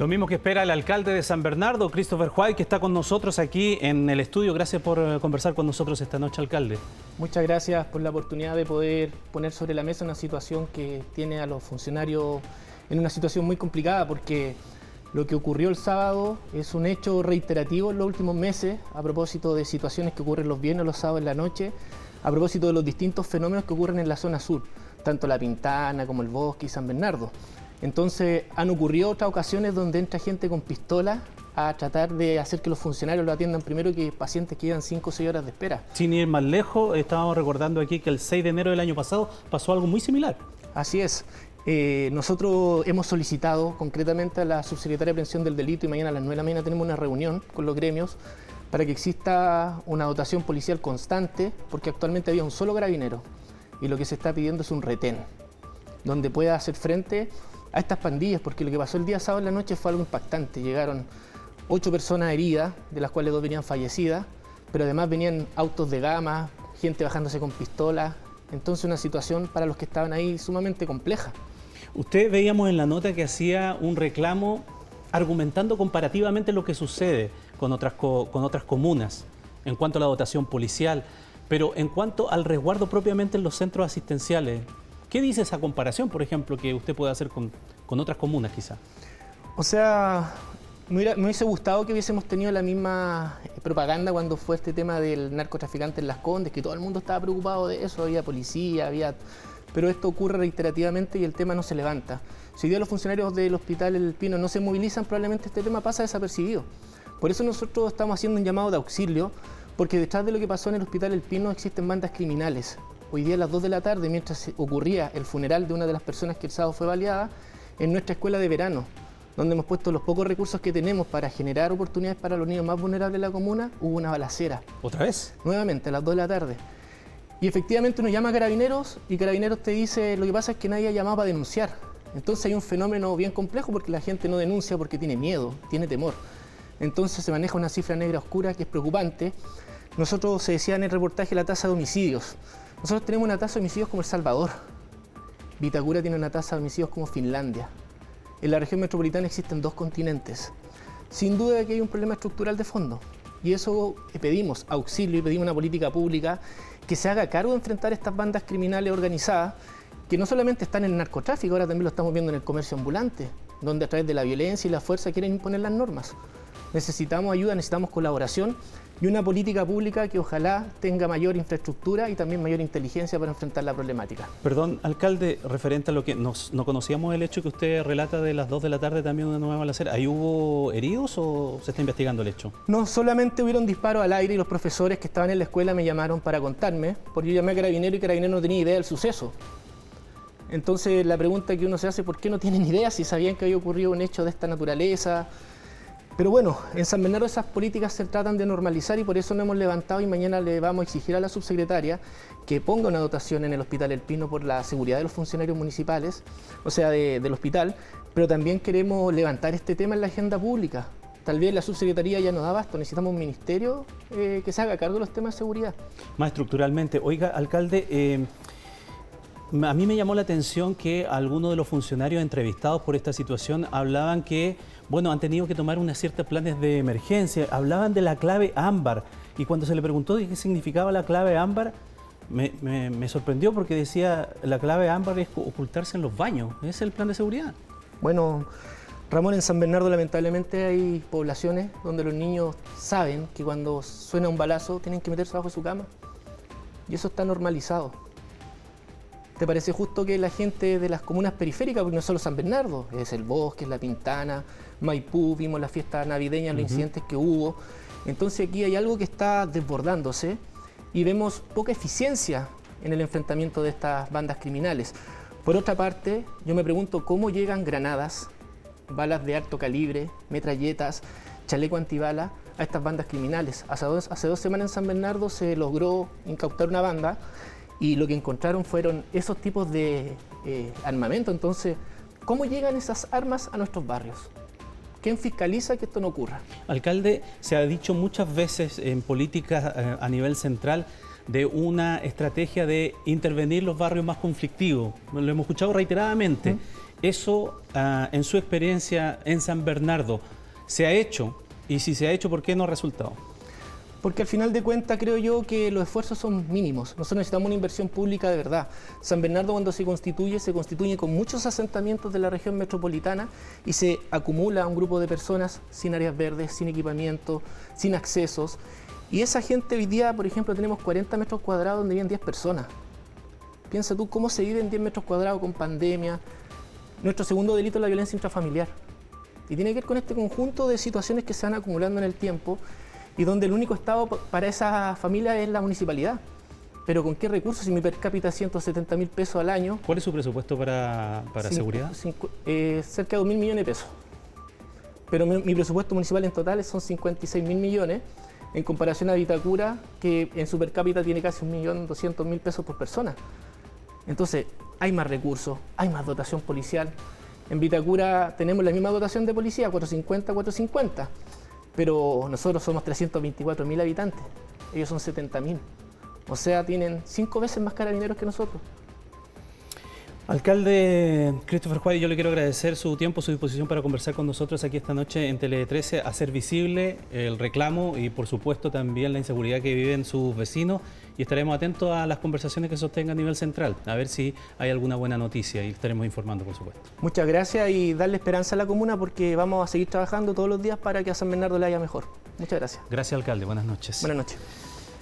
Lo mismo que espera el alcalde de San Bernardo, Christopher White, que está con nosotros aquí en el estudio. Gracias por eh, conversar con nosotros esta noche, alcalde. Muchas gracias por la oportunidad de poder poner sobre la mesa una situación que tiene a los funcionarios en una situación muy complicada porque lo que ocurrió el sábado es un hecho reiterativo en los últimos meses a propósito de situaciones que ocurren los viernes, los sábados en la noche, a propósito de los distintos fenómenos que ocurren en la zona sur, tanto La Pintana como el Bosque y San Bernardo. Entonces han ocurrido otras ocasiones donde entra gente con pistola a tratar de hacer que los funcionarios lo atiendan primero que pacientes que llevan 5 o 6 horas de espera. Sin ir más lejos, estábamos recordando aquí que el 6 de enero del año pasado pasó algo muy similar. Así es. Eh, nosotros hemos solicitado concretamente a la subsecretaria de Prevención del Delito y mañana a las 9 de la mañana tenemos una reunión con los gremios para que exista una dotación policial constante, porque actualmente había un solo carabinero y lo que se está pidiendo es un retén, donde pueda hacer frente a estas pandillas, porque lo que pasó el día sábado en la noche fue algo impactante. Llegaron ocho personas heridas, de las cuales dos venían fallecidas, pero además venían autos de gama, gente bajándose con pistolas. Entonces una situación para los que estaban ahí sumamente compleja. Usted veíamos en la nota que hacía un reclamo argumentando comparativamente lo que sucede con otras, con otras comunas en cuanto a la dotación policial, pero en cuanto al resguardo propiamente en los centros asistenciales, ¿Qué dice esa comparación, por ejemplo, que usted puede hacer con, otras comunas quizá? O sea, me, hubiese gustado que hubiésemos tenido la misma eh, propaganda cuando fue este tema del narcotraficante en Las Condes, que todo el mundo estaba preocupado de eso, había policía, había... Pero esto ocurre reiterativamente y el tema no se levanta. Si hoy día los funcionarios del Hospital El Pino no se movilizan, probablemente este tema pasa desapercibido. Por eso nosotros estamos haciendo un llamado de auxilio, porque detrás de lo que pasó en el Hospital El Pino existen bandas criminales hoy día a las 2 de la tarde, mientras ocurría el funeral de una de las personas que el sábado fue baleada, en nuestra escuela de verano, donde hemos puesto los pocos recursos que tenemos para generar oportunidades para los niños más vulnerables de la comuna, hubo una balacera. ¿Otra vez? Nuevamente, a las 2 de la tarde. Y efectivamente uno llama a carabineros y carabineros te dice, lo que pasa es que nadie ha llamado para denunciar. Entonces hay un fenómeno bien complejo porque la gente no denuncia porque tiene miedo, tiene temor. Entonces se maneja una cifra negra oscura que es preocupante. Nosotros se decía en el reportaje la tasa de homicidios. Nosotros tenemos una tasa de homicidios como El Salvador. Vitacura tiene una tasa de homicidios como Finlandia. En la región metropolitana existen dos continentes. Sin duda que hay un problema estructural de fondo. Y eso pedimos auxilio y pedimos una política pública que se haga cargo de enfrentar estas bandas criminales organizadas que no solamente están en el narcotráfico, ahora también lo estamos viendo en el comercio ambulante, donde a través de la violencia y la fuerza quieren imponer las normas. Necesitamos ayuda, necesitamos colaboración y una política pública que ojalá tenga mayor infraestructura y también mayor inteligencia para enfrentar la problemática. Perdón, alcalde, referente a lo que nos, no conocíamos el hecho que usted relata de las 2 de la tarde también una nueva balacera, ¿ahí hubo heridos o se está investigando el hecho? No, solamente hubieron disparos al aire y los profesores que estaban en la escuela me llamaron para contarme, porque yo llamé a Carabinero y Carabinero no tenía idea del suceso. Entonces la pregunta que uno se hace, ¿por qué no tienen idea si sabían que había ocurrido un hecho de esta naturaleza? Pero bueno, en San Bernardo esas políticas se tratan de normalizar y por eso nos hemos levantado y mañana le vamos a exigir a la subsecretaria que ponga una dotación en el Hospital El Pino por la seguridad de los funcionarios municipales, o sea, del hospital, pero también queremos levantar este tema en la agenda pública. Tal vez la subsecretaría ya no da basto, necesitamos un ministerio eh, que se haga cargo de los temas de seguridad. Más estructuralmente, oiga, alcalde, eh, a mí me llamó la atención que algunos de los funcionarios entrevistados por esta situación hablaban que, bueno, han tenido que tomar unas ciertas planes de emergencia, hablaban de la clave ámbar y cuando se le preguntó qué significaba la clave ámbar, me, sorprendió porque decía la clave ámbar es ocultarse en los baños, ¿ese es el plan de seguridad? Bueno, Ramón, en San Bernardo lamentablemente hay poblaciones donde los niños saben que cuando suena un balazo tienen que meterse bajo su cama y eso está normalizado. ¿Te parece justo que la gente de las comunas periféricas, porque no solo San Bernardo, es el Bosque, es la Pintana, Maipú, vimos la fiesta navideña, los incidentes que hubo. Entonces aquí hay algo que está desbordándose y vemos poca eficiencia en el enfrentamiento de estas bandas criminales. Por otra parte, yo me pregunto cómo llegan granadas, balas de alto calibre, metralletas, chaleco antibala a estas bandas criminales. Hace dos, hace dos semanas en San Bernardo se logró incautar una banda y lo que encontraron fueron esos tipos de eh, armamento. Entonces, ¿cómo llegan esas armas a nuestros barrios? ¿Quién fiscaliza que esto no ocurra? Alcalde, se ha dicho muchas veces en política eh, a nivel central de una estrategia de intervenir los barrios más conflictivos. Lo hemos escuchado reiteradamente. Eso, ah, en su experiencia en San Bernardo, ¿se ha hecho? Y si se ha hecho, ¿por qué no ha resultado? Porque al final de cuentas creo yo que los esfuerzos son mínimos. Nosotros necesitamos una inversión pública de verdad. San Bernardo cuando se constituye, se constituye con muchos asentamientos de la región metropolitana y se acumula un grupo de personas sin áreas verdes, sin equipamiento, sin accesos. Y esa gente hoy día, por ejemplo, tenemos 40 metros cuadrados donde viven 10 personas. Piensa tú cómo se vive en 10 metros cuadrados con pandemia. Nuestro segundo delito es la violencia intrafamiliar. Y tiene que ver con este conjunto de situaciones que se van acumulando en el tiempo y donde el único Estado para esa familia es la municipalidad. Pero ¿con qué recursos? Si mi per cápita es 170 mil pesos al año. ¿Cuál es su presupuesto para, seguridad? Eh, cerca de 2 mil millones de pesos. Pero mi, presupuesto municipal en total son 56 mil millones, en comparación a Vitacura, que en su per cápita tiene casi 1.200.000 pesos por persona. Entonces, hay más recursos, hay más dotación policial. En Vitacura tenemos la misma dotación de policía, 450, 450 pero nosotros somos 324.000 habitantes, ellos son 70.000. O sea, tienen cinco veces más carabineros que nosotros. Alcalde Christopher Juárez, yo le quiero agradecer su tiempo, su disposición para conversar con nosotros aquí esta noche en Tele 13, hacer visible el reclamo y por supuesto también la inseguridad que viven sus vecinos y estaremos atentos a las conversaciones que sostenga a nivel central, a ver si hay alguna buena noticia y estaremos informando por supuesto. Muchas gracias y darle esperanza a la comuna porque vamos a seguir trabajando todos los días para que a San Bernardo le haya mejor. Muchas gracias. Gracias alcalde, buenas noches. Buenas noches.